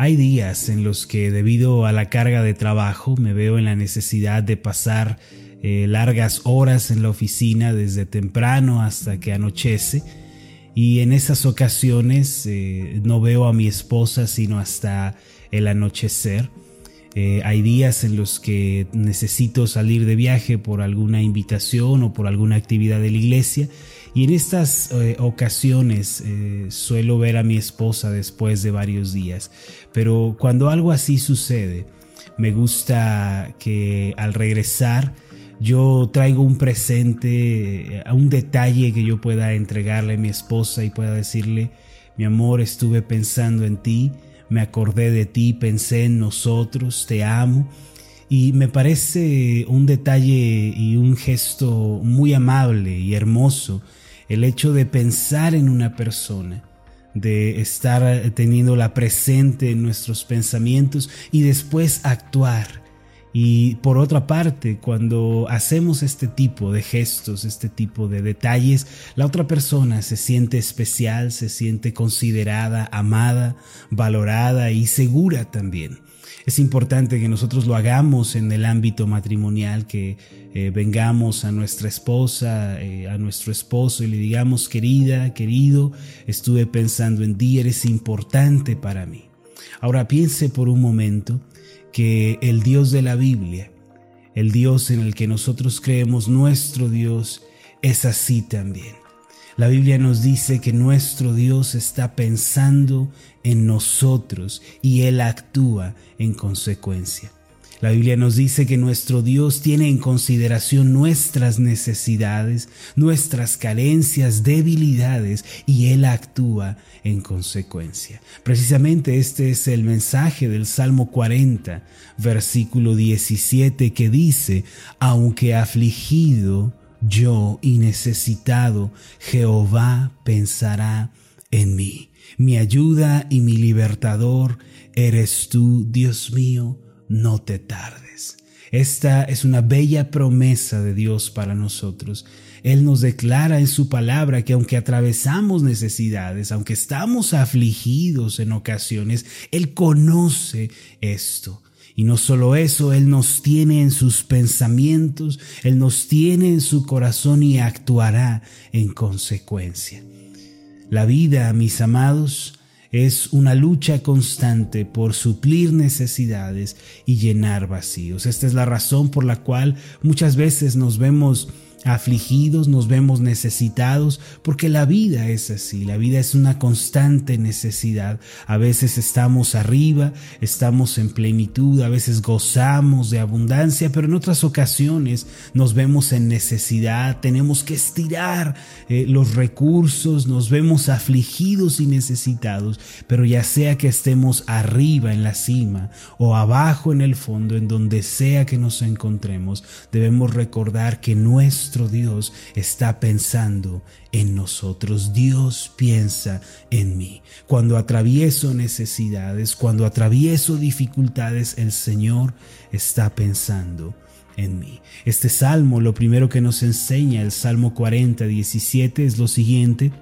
Hay días en los que debido a la carga de trabajo me veo en la necesidad de pasar eh, largas horas en la oficina desde temprano hasta que anochece y en esas ocasiones eh, no veo a mi esposa sino hasta el anochecer. Eh, hay días en los que necesito salir de viaje por alguna invitación o por alguna actividad de la iglesia y en estas eh, ocasiones eh, suelo ver a mi esposa después de varios días. Pero cuando algo así sucede, me gusta que al regresar yo traigo un presente, eh, un detalle que yo pueda entregarle a mi esposa y pueda decirle, mi amor, estuve pensando en ti, me acordé de ti, pensé en nosotros, te amo. Y me parece un detalle y un gesto muy amable y hermoso el hecho de pensar en una persona, de estar teniéndola presente en nuestros pensamientos y después actuar. Y por otra parte, cuando hacemos este tipo de gestos, este tipo de detalles, la otra persona se siente especial, se siente considerada, amada, valorada y segura también. Es importante que nosotros lo hagamos en el ámbito matrimonial, que eh, vengamos a nuestra esposa, eh, a nuestro esposo y le digamos, querida, querido, estuve pensando en ti, eres importante para mí. Ahora piense por un momento que el Dios de la Biblia, el Dios en el que nosotros creemos, nuestro Dios, es así también. La Biblia nos dice que nuestro Dios está pensando en nosotros y Él actúa en consecuencia. La Biblia nos dice que nuestro Dios tiene en consideración nuestras necesidades, nuestras carencias, debilidades y Él actúa en consecuencia. Precisamente este es el mensaje del Salmo 40, versículo 17 que dice, aunque afligido, yo y necesitado, Jehová pensará en mí. Mi ayuda y mi libertador eres tú, Dios mío, no te tardes. Esta es una bella promesa de Dios para nosotros. Él nos declara en su palabra que aunque atravesamos necesidades, aunque estamos afligidos en ocasiones, Él conoce esto. Y no solo eso, Él nos tiene en sus pensamientos, Él nos tiene en su corazón y actuará en consecuencia. La vida, mis amados, es una lucha constante por suplir necesidades y llenar vacíos. Esta es la razón por la cual muchas veces nos vemos afligidos, nos vemos necesitados, porque la vida es así, la vida es una constante necesidad. A veces estamos arriba, estamos en plenitud, a veces gozamos de abundancia, pero en otras ocasiones nos vemos en necesidad, tenemos que estirar eh, los recursos, nos vemos afligidos y necesitados, pero ya sea que estemos arriba en la cima o abajo en el fondo, en donde sea que nos encontremos, debemos recordar que nuestro nuestro Dios está pensando en nosotros. Dios piensa en mí. Cuando atravieso necesidades, cuando atravieso dificultades, el Señor está pensando en mí. Este salmo, lo primero que nos enseña el Salmo 40, 17 es lo siguiente,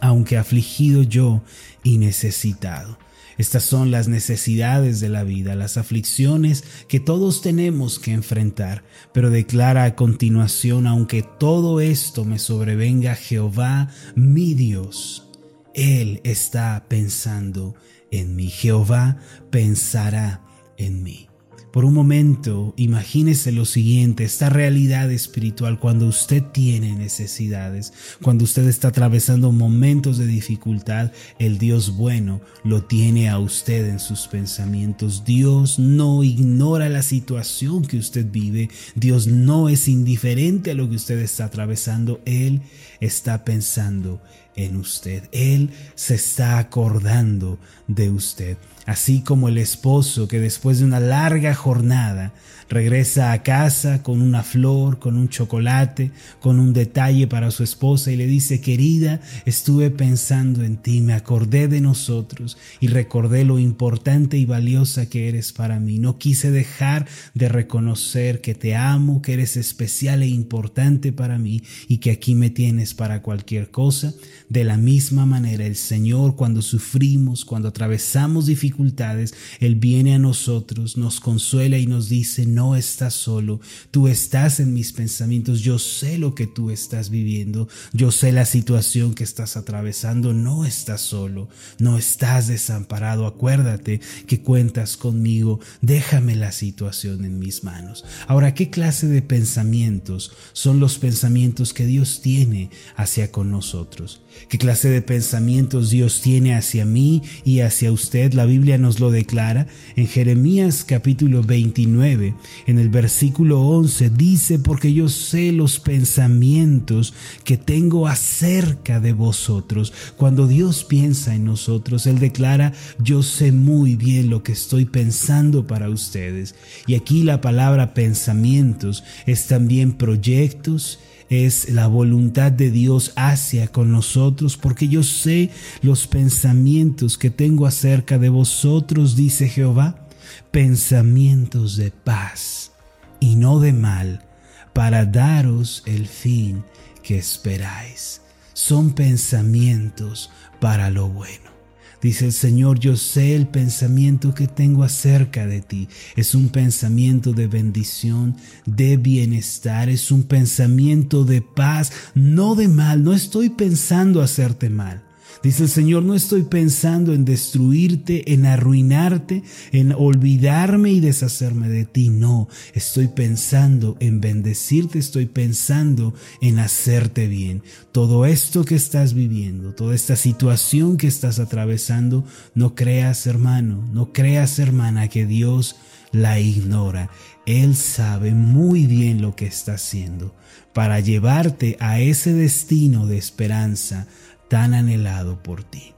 aunque afligido yo y necesitado. Estas son las necesidades de la vida, las aflicciones que todos tenemos que enfrentar, pero declara a continuación, aunque todo esto me sobrevenga, Jehová, mi Dios, Él está pensando en mí, Jehová pensará en mí. Por un momento, imagínese lo siguiente, esta realidad espiritual cuando usted tiene necesidades, cuando usted está atravesando momentos de dificultad, el Dios bueno lo tiene a usted en sus pensamientos. Dios no ignora la situación que usted vive, Dios no es indiferente a lo que usted está atravesando, Él está pensando en usted. Él se está acordando de usted. Así como el esposo que después de una larga jornada regresa a casa con una flor, con un chocolate, con un detalle para su esposa y le dice, querida, estuve pensando en ti, me acordé de nosotros y recordé lo importante y valiosa que eres para mí. No quise dejar de reconocer que te amo, que eres especial e importante para mí y que aquí me tienes para cualquier cosa. De la misma manera, el Señor cuando sufrimos, cuando atravesamos dificultades, Él viene a nosotros, nos consuela y nos dice, no estás solo, tú estás en mis pensamientos, yo sé lo que tú estás viviendo, yo sé la situación que estás atravesando, no estás solo, no estás desamparado, acuérdate que cuentas conmigo, déjame la situación en mis manos. Ahora, ¿qué clase de pensamientos son los pensamientos que Dios tiene hacia con nosotros? ¿Qué clase de pensamientos Dios tiene hacia mí y hacia usted? La Biblia nos lo declara en Jeremías capítulo 29, en el versículo 11, dice, porque yo sé los pensamientos que tengo acerca de vosotros. Cuando Dios piensa en nosotros, Él declara, yo sé muy bien lo que estoy pensando para ustedes. Y aquí la palabra pensamientos es también proyectos, es la voluntad de Dios hacia con nosotros, porque yo sé los pensamientos que tengo acerca de vosotros, dice Jehová, pensamientos de paz y no de mal, para daros el fin que esperáis. Son pensamientos para lo bueno. Dice el Señor, yo sé el pensamiento que tengo acerca de ti. Es un pensamiento de bendición, de bienestar, es un pensamiento de paz, no de mal. No estoy pensando hacerte mal. Dice el Señor, no estoy pensando en destruirte, en arruinarte, en olvidarme y deshacerme de ti. No, estoy pensando en bendecirte, estoy pensando en hacerte bien. Todo esto que estás viviendo, toda esta situación que estás atravesando, no creas hermano, no creas hermana que Dios la ignora. Él sabe muy bien lo que está haciendo para llevarte a ese destino de esperanza, tan anhelado por ti.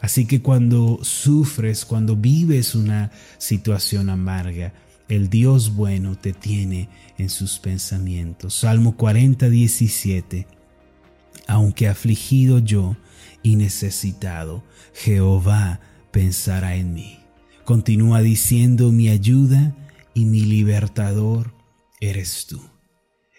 Así que cuando sufres, cuando vives una situación amarga, el Dios bueno te tiene en sus pensamientos. Salmo 40, 17. Aunque afligido yo y necesitado, Jehová pensará en mí. Continúa diciendo mi ayuda y mi libertador eres tú.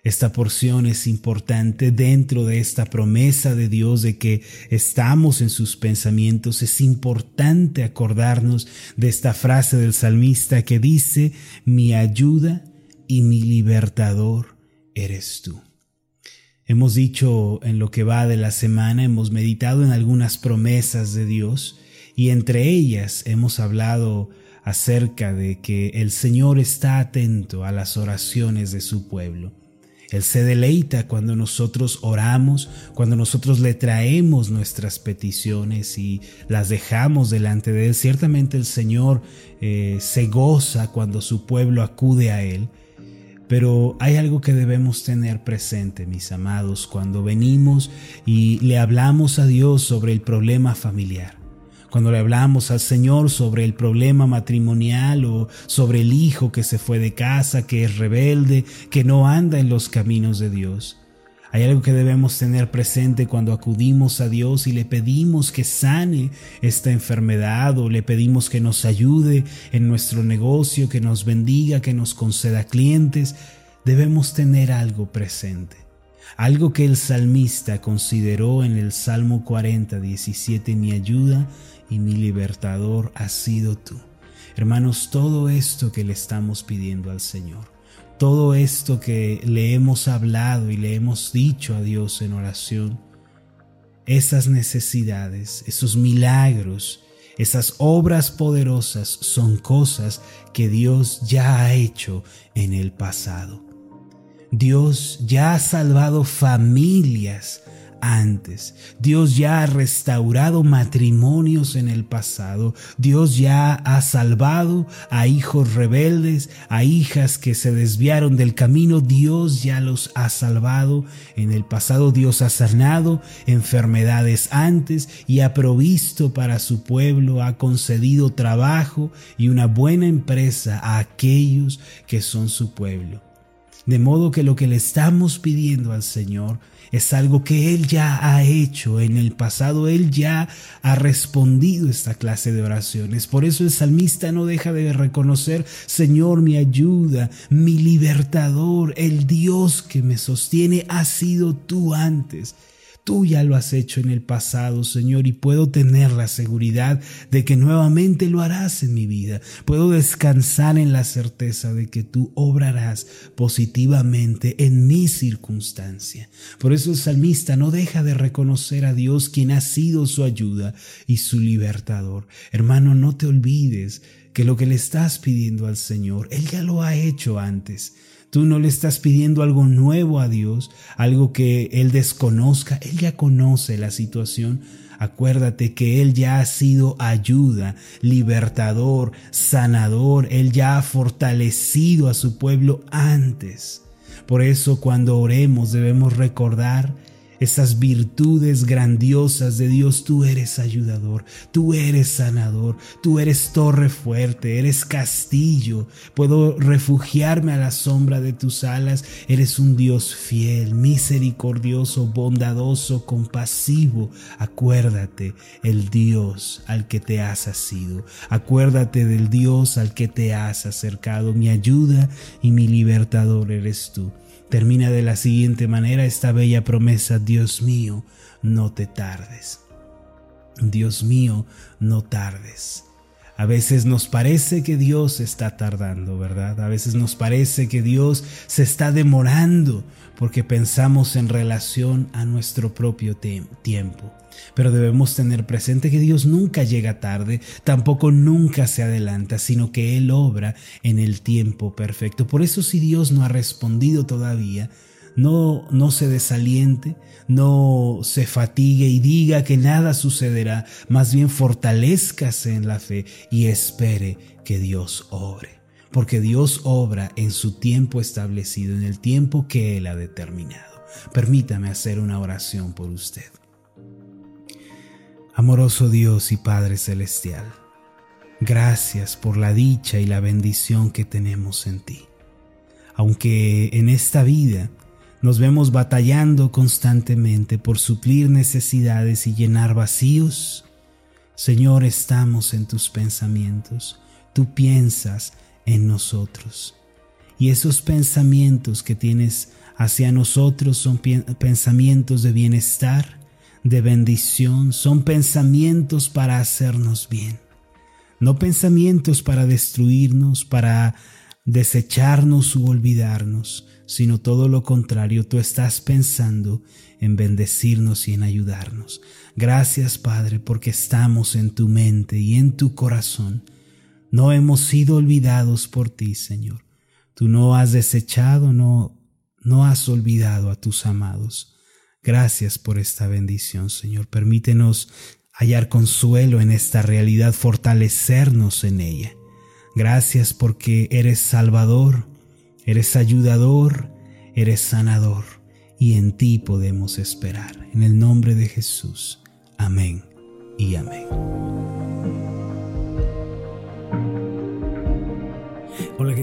Esta porción es importante dentro de esta promesa de Dios de que estamos en sus pensamientos. Es importante acordarnos de esta frase del salmista que dice, mi ayuda y mi libertador eres tú. Hemos dicho en lo que va de la semana, hemos meditado en algunas promesas de Dios y entre ellas hemos hablado acerca de que el Señor está atento a las oraciones de su pueblo. Él se deleita cuando nosotros oramos, cuando nosotros le traemos nuestras peticiones y las dejamos delante de Él. Ciertamente el Señor eh, se goza cuando su pueblo acude a Él. Pero hay algo que debemos tener presente, mis amados, cuando venimos y le hablamos a Dios sobre el problema familiar cuando le hablamos al Señor sobre el problema matrimonial o sobre el hijo que se fue de casa, que es rebelde, que no anda en los caminos de Dios. Hay algo que debemos tener presente cuando acudimos a Dios y le pedimos que sane esta enfermedad o le pedimos que nos ayude en nuestro negocio, que nos bendiga, que nos conceda clientes. Debemos tener algo presente. Algo que el salmista consideró en el Salmo 40, 17, mi ayuda y mi libertador has sido tú. Hermanos, todo esto que le estamos pidiendo al Señor, todo esto que le hemos hablado y le hemos dicho a Dios en oración, esas necesidades, esos milagros, esas obras poderosas son cosas que Dios ya ha hecho en el pasado. Dios ya ha salvado familias antes. Dios ya ha restaurado matrimonios en el pasado. Dios ya ha salvado a hijos rebeldes, a hijas que se desviaron del camino. Dios ya los ha salvado en el pasado. Dios ha sanado enfermedades antes y ha provisto para su pueblo, ha concedido trabajo y una buena empresa a aquellos que son su pueblo. De modo que lo que le estamos pidiendo al Señor es algo que Él ya ha hecho en el pasado, Él ya ha respondido esta clase de oraciones. Por eso el salmista no deja de reconocer, Señor, mi ayuda, mi libertador, el Dios que me sostiene, ha sido tú antes. Tú ya lo has hecho en el pasado, Señor, y puedo tener la seguridad de que nuevamente lo harás en mi vida. Puedo descansar en la certeza de que tú obrarás positivamente en mi circunstancia. Por eso el salmista no deja de reconocer a Dios quien ha sido su ayuda y su libertador. Hermano, no te olvides que lo que le estás pidiendo al Señor, Él ya lo ha hecho antes. Tú no le estás pidiendo algo nuevo a Dios, algo que Él desconozca. Él ya conoce la situación. Acuérdate que Él ya ha sido ayuda, libertador, sanador. Él ya ha fortalecido a su pueblo antes. Por eso cuando oremos debemos recordar esas virtudes grandiosas de Dios, tú eres ayudador, tú eres sanador, tú eres torre fuerte, eres castillo, puedo refugiarme a la sombra de tus alas, eres un Dios fiel, misericordioso, bondadoso, compasivo. Acuérdate el Dios al que te has asido, acuérdate del Dios al que te has acercado, mi ayuda y mi libertador eres tú. Termina de la siguiente manera esta bella promesa, Dios mío, no te tardes. Dios mío, no tardes. A veces nos parece que Dios está tardando, ¿verdad? A veces nos parece que Dios se está demorando porque pensamos en relación a nuestro propio tiempo. Pero debemos tener presente que Dios nunca llega tarde, tampoco nunca se adelanta, sino que Él obra en el tiempo perfecto. Por eso si Dios no ha respondido todavía, no, no se desaliente, no se fatigue y diga que nada sucederá, más bien fortalezcase en la fe y espere que Dios obre, porque Dios obra en su tiempo establecido, en el tiempo que Él ha determinado. Permítame hacer una oración por usted. Amoroso Dios y Padre Celestial, gracias por la dicha y la bendición que tenemos en ti. Aunque en esta vida nos vemos batallando constantemente por suplir necesidades y llenar vacíos, Señor, estamos en tus pensamientos. Tú piensas en nosotros. Y esos pensamientos que tienes hacia nosotros son pensamientos de bienestar, de bendición, son pensamientos para hacernos bien, no pensamientos para destruirnos, para desecharnos u olvidarnos, sino todo lo contrario, tú estás pensando en bendecirnos y en ayudarnos. Gracias Padre porque estamos en tu mente y en tu corazón. No hemos sido olvidados por ti, Señor. Tú no has desechado, no, no has olvidado a tus amados. Gracias por esta bendición, Señor. Permítenos hallar consuelo en esta realidad, fortalecernos en ella. Gracias porque eres salvador, eres ayudador, eres sanador y en ti podemos esperar. En el nombre de Jesús. Amén